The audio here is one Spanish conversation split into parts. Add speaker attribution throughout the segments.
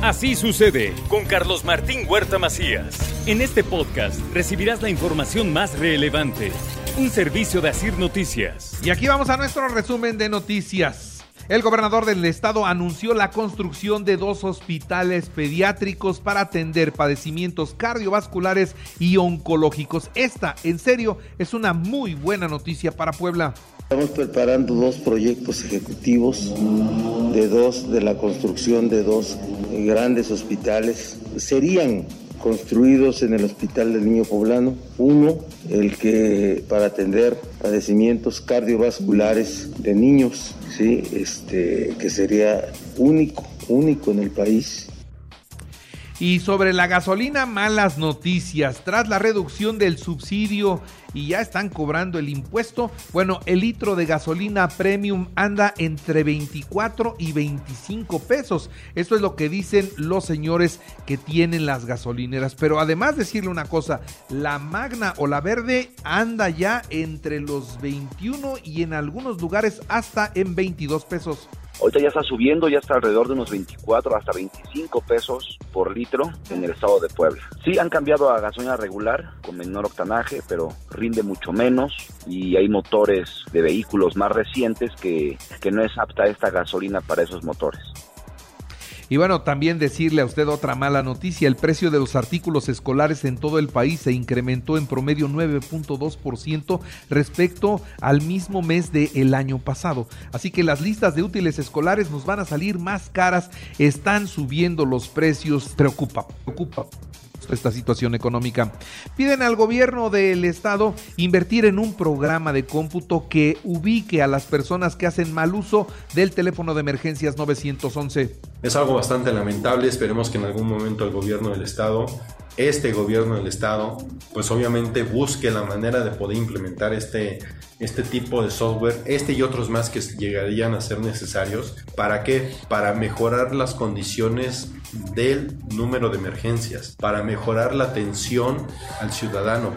Speaker 1: Así sucede con Carlos Martín Huerta Macías. En este podcast recibirás la información más relevante. Un servicio de Asir Noticias.
Speaker 2: Y aquí vamos a nuestro resumen de noticias. El gobernador del estado anunció la construcción de dos hospitales pediátricos para atender padecimientos cardiovasculares y oncológicos. Esta, en serio, es una muy buena noticia para Puebla.
Speaker 3: Estamos preparando dos proyectos ejecutivos de dos de la construcción de dos grandes hospitales. Serían construidos en el Hospital del Niño Poblano. Uno, el que para atender padecimientos cardiovasculares de niños, sí, este, que sería único, único en el país
Speaker 2: y sobre la gasolina, malas noticias. Tras la reducción del subsidio y ya están cobrando el impuesto, bueno, el litro de gasolina premium anda entre 24 y 25 pesos. Esto es lo que dicen los señores que tienen las gasolineras. Pero además decirle una cosa, la magna o la verde anda ya entre los 21 y en algunos lugares hasta en 22 pesos.
Speaker 4: Ahorita ya está subiendo, ya está alrededor de unos 24 hasta 25 pesos por litro en el estado de Puebla. Sí, han cambiado a gasolina regular con menor octanaje, pero rinde mucho menos y hay motores de vehículos más recientes que, que no es apta esta gasolina para esos motores.
Speaker 2: Y bueno, también decirle a usted otra mala noticia, el precio de los artículos escolares en todo el país se incrementó en promedio 9.2% respecto al mismo mes del año pasado. Así que las listas de útiles escolares nos van a salir más caras, están subiendo los precios, preocupa, preocupa esta situación económica. Piden al gobierno del estado invertir en un programa de cómputo que ubique a las personas que hacen mal uso del teléfono de emergencias 911.
Speaker 5: Es algo bastante lamentable, esperemos que en algún momento el gobierno del estado, este gobierno del estado, pues obviamente busque la manera de poder implementar este, este tipo de software, este y otros más que llegarían a ser necesarios. ¿Para qué? Para mejorar las condiciones del número de emergencias, para mejorar la atención al ciudadano.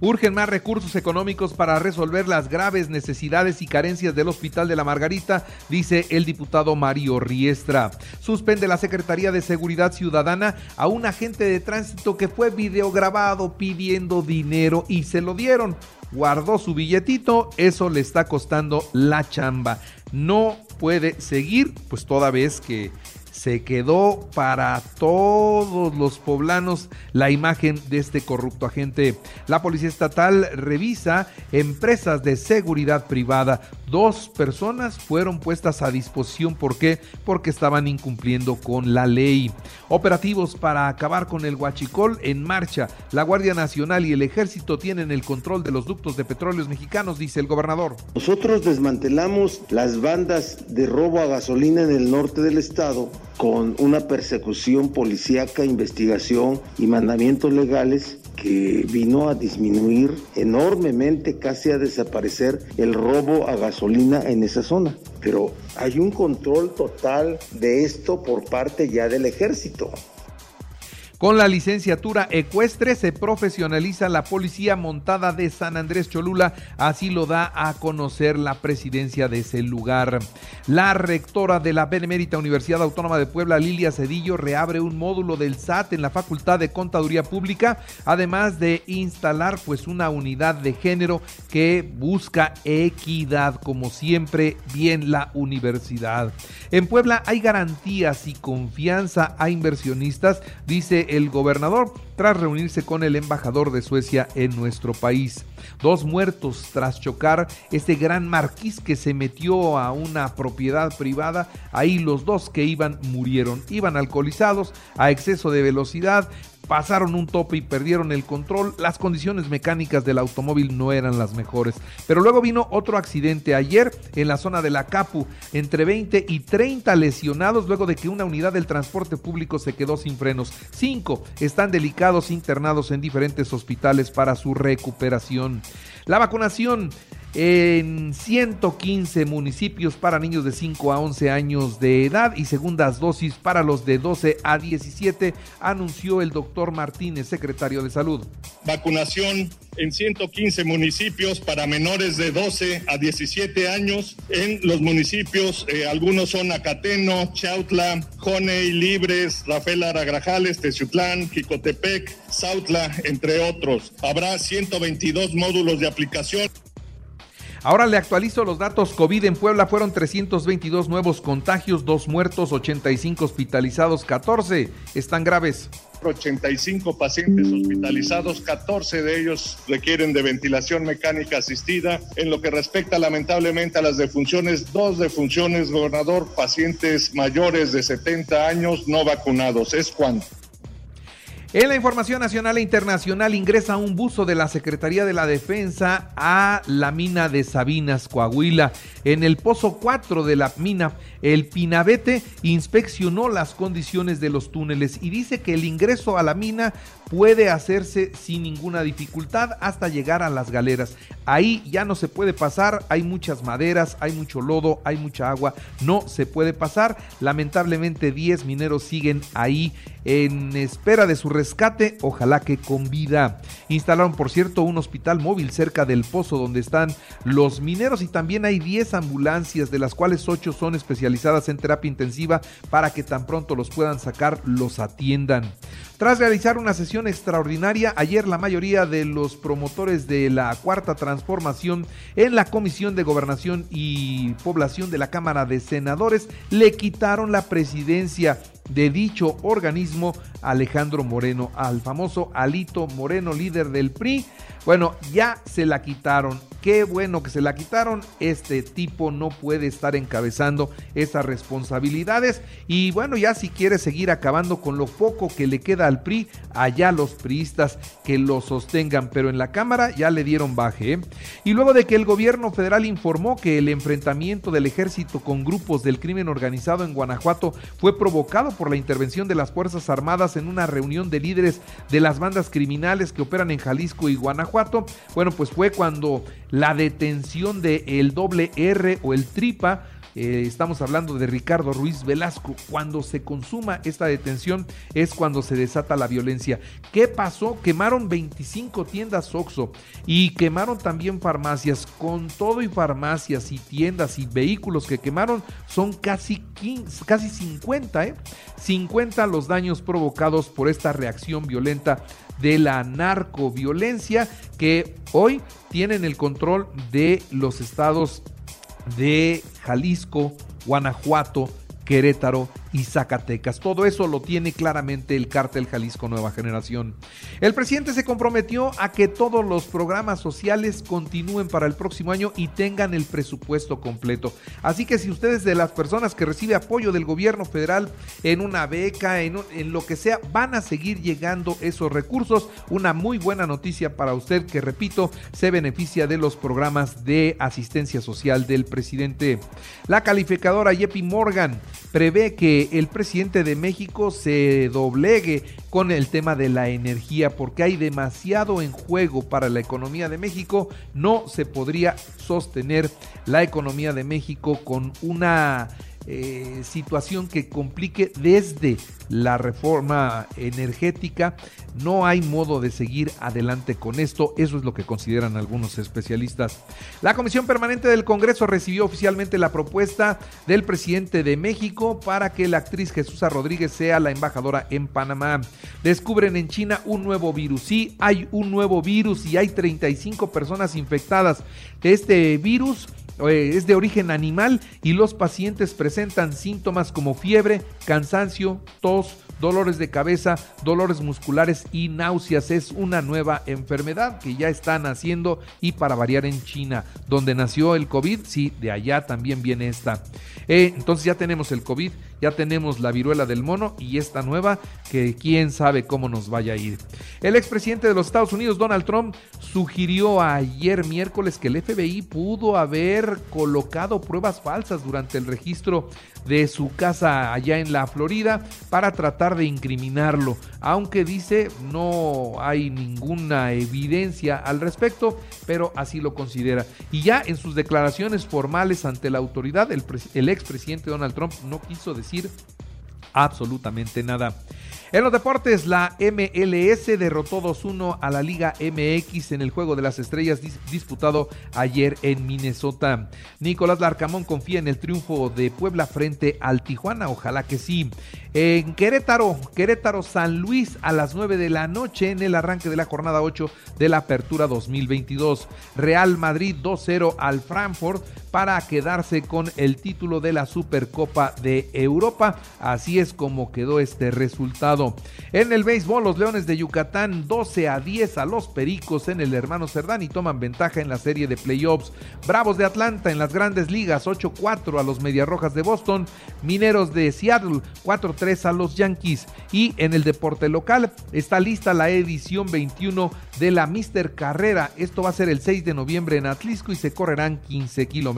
Speaker 2: Urgen más recursos económicos para resolver las graves necesidades y carencias del Hospital de la Margarita, dice el diputado Mario Riestra. Suspende la Secretaría de Seguridad Ciudadana a un agente de tránsito que fue videograbado pidiendo dinero y se lo dieron. Guardó su billetito, eso le está costando la chamba. No puede seguir, pues toda vez que se quedó para todos los poblanos la imagen de este corrupto agente. La Policía Estatal revisa empresas de seguridad privada. Dos personas fueron puestas a disposición. ¿Por qué? Porque estaban incumpliendo con la ley. Operativos para acabar con el huachicol en marcha. La Guardia Nacional y el Ejército tienen el control de los ductos de petróleos mexicanos, dice el gobernador.
Speaker 3: Nosotros desmantelamos las bandas de robo a gasolina en el norte del estado con una persecución policíaca, investigación y mandamientos legales que vino a disminuir enormemente, casi a desaparecer el robo a gasolina en esa zona. Pero hay un control total de esto por parte ya del ejército.
Speaker 2: Con la licenciatura ecuestre se profesionaliza la policía montada de San Andrés Cholula, así lo da a conocer la presidencia de ese lugar. La rectora de la Benemérita Universidad Autónoma de Puebla, Lilia Cedillo, reabre un módulo del SAT en la Facultad de Contaduría Pública, además de instalar pues una unidad de género que busca equidad, como siempre, bien la universidad. En Puebla hay garantías y confianza a inversionistas, dice el gobernador tras reunirse con el embajador de Suecia en nuestro país. Dos muertos tras chocar ese gran marquís que se metió a una propiedad privada. Ahí los dos que iban murieron. Iban alcoholizados a exceso de velocidad pasaron un tope y perdieron el control. Las condiciones mecánicas del automóvil no eran las mejores. Pero luego vino otro accidente ayer en la zona de la Capu, entre 20 y 30 lesionados luego de que una unidad del transporte público se quedó sin frenos. Cinco están delicados internados en diferentes hospitales para su recuperación. La vacunación en 115 municipios para niños de 5 a 11 años de edad y segundas dosis para los de 12 a 17, anunció el doctor Martínez, secretario de Salud.
Speaker 6: Vacunación en 115 municipios para menores de 12 a 17 años. En los municipios, eh, algunos son Acateno, Chautla, Joney, Libres, Rafael Aragrajales, Teciutlán, Jicotepec, Sautla, entre otros. Habrá 122 módulos de aplicación.
Speaker 2: Ahora le actualizo los datos. COVID en Puebla fueron 322 nuevos contagios, 2 muertos, 85 hospitalizados, 14 están graves.
Speaker 6: 85 pacientes hospitalizados, 14 de ellos requieren de ventilación mecánica asistida. En lo que respecta lamentablemente a las defunciones, dos defunciones, gobernador, pacientes mayores de 70 años no vacunados. ¿Es cuánto?
Speaker 2: En la información nacional e internacional ingresa un buzo de la Secretaría de la Defensa a la mina de Sabinas, Coahuila. En el pozo 4 de la mina, el Pinabete inspeccionó las condiciones de los túneles y dice que el ingreso a la mina puede hacerse sin ninguna dificultad hasta llegar a las galeras. Ahí ya no se puede pasar, hay muchas maderas, hay mucho lodo, hay mucha agua, no se puede pasar. Lamentablemente 10 mineros siguen ahí en espera de su rescate, ojalá que con vida. Instalaron, por cierto, un hospital móvil cerca del pozo donde están los mineros y también hay 10 ambulancias, de las cuales 8 son especializadas en terapia intensiva para que tan pronto los puedan sacar, los atiendan. Tras realizar una sesión extraordinaria, ayer la mayoría de los promotores de la Cuarta Transformación en la Comisión de Gobernación y Población de la Cámara de Senadores le quitaron la presidencia de dicho organismo Alejandro Moreno, al famoso Alito Moreno, líder del PRI. Bueno, ya se la quitaron. Qué bueno que se la quitaron. Este tipo no puede estar encabezando esas responsabilidades. Y bueno, ya si quiere seguir acabando con lo poco que le queda al PRI, allá los priistas que lo sostengan. Pero en la Cámara ya le dieron baje. ¿eh? Y luego de que el gobierno federal informó que el enfrentamiento del ejército con grupos del crimen organizado en Guanajuato fue provocado por la intervención de las Fuerzas Armadas en una reunión de líderes de las bandas criminales que operan en Jalisco y Guanajuato. Bueno, pues fue cuando la detención de el doble R o el Tripa eh, estamos hablando de Ricardo Ruiz Velasco. Cuando se consuma esta detención es cuando se desata la violencia. ¿Qué pasó? Quemaron 25 tiendas Oxxo y quemaron también farmacias. Con todo y farmacias y tiendas y vehículos que quemaron son casi, 15, casi 50, ¿eh? 50 los daños provocados por esta reacción violenta de la narcoviolencia que hoy tienen el control de los estados de Jalisco, Guanajuato, Querétaro y Zacatecas. Todo eso lo tiene claramente el cártel Jalisco Nueva Generación. El presidente se comprometió a que todos los programas sociales continúen para el próximo año y tengan el presupuesto completo. Así que si ustedes de las personas que recibe apoyo del gobierno federal en una beca, en, en lo que sea, van a seguir llegando esos recursos. Una muy buena noticia para usted que, repito, se beneficia de los programas de asistencia social del presidente. La calificadora Yepi Morgan prevé que el presidente de México se doblegue con el tema de la energía porque hay demasiado en juego para la economía de México. No se podría sostener la economía de México con una eh, situación que complique desde la reforma energética. No hay modo de seguir adelante con esto. Eso es lo que consideran algunos especialistas. La Comisión Permanente del Congreso recibió oficialmente la propuesta del presidente de México para que la actriz Jesús Rodríguez sea la embajadora en Panamá. Descubren en China un nuevo virus. Sí, hay un nuevo virus y hay 35 personas infectadas. Este virus eh, es de origen animal y los pacientes presentan síntomas como fiebre, cansancio, tos, dolores de cabeza, dolores musculares y náuseas. Es una nueva enfermedad que ya está naciendo y para variar en China, donde nació el COVID, sí, de allá también viene esta. Eh, entonces ya tenemos el COVID, ya tenemos la viruela del mono y esta nueva que quién sabe cómo nos vaya a ir. El expresidente de los Estados Unidos, Donald Trump, sugirió ayer miércoles que el FBI pudo haber colocado pruebas falsas durante el registro de su casa allá en la Florida para tratar de incriminarlo, aunque dice no hay ninguna evidencia al respecto, pero así lo considera. Y ya en sus declaraciones formales ante la autoridad, el, el expresidente Donald Trump no quiso decir absolutamente nada. En los deportes, la MLS derrotó 2-1 a la Liga MX en el Juego de las Estrellas disputado ayer en Minnesota. Nicolás Larcamón confía en el triunfo de Puebla frente al Tijuana, ojalá que sí. En Querétaro, Querétaro San Luis a las 9 de la noche en el arranque de la jornada 8 de la Apertura 2022. Real Madrid 2-0 al Frankfurt para quedarse con el título de la Supercopa de Europa. Así es como quedó este resultado. En el béisbol, los Leones de Yucatán 12 a 10 a los Pericos en el hermano Cerdán y toman ventaja en la serie de playoffs. Bravos de Atlanta en las grandes ligas 8-4 a los Rojas de Boston. Mineros de Seattle 4-3 a los Yankees. Y en el deporte local está lista la edición 21 de la Mister Carrera. Esto va a ser el 6 de noviembre en Atlisco y se correrán 15 kilómetros.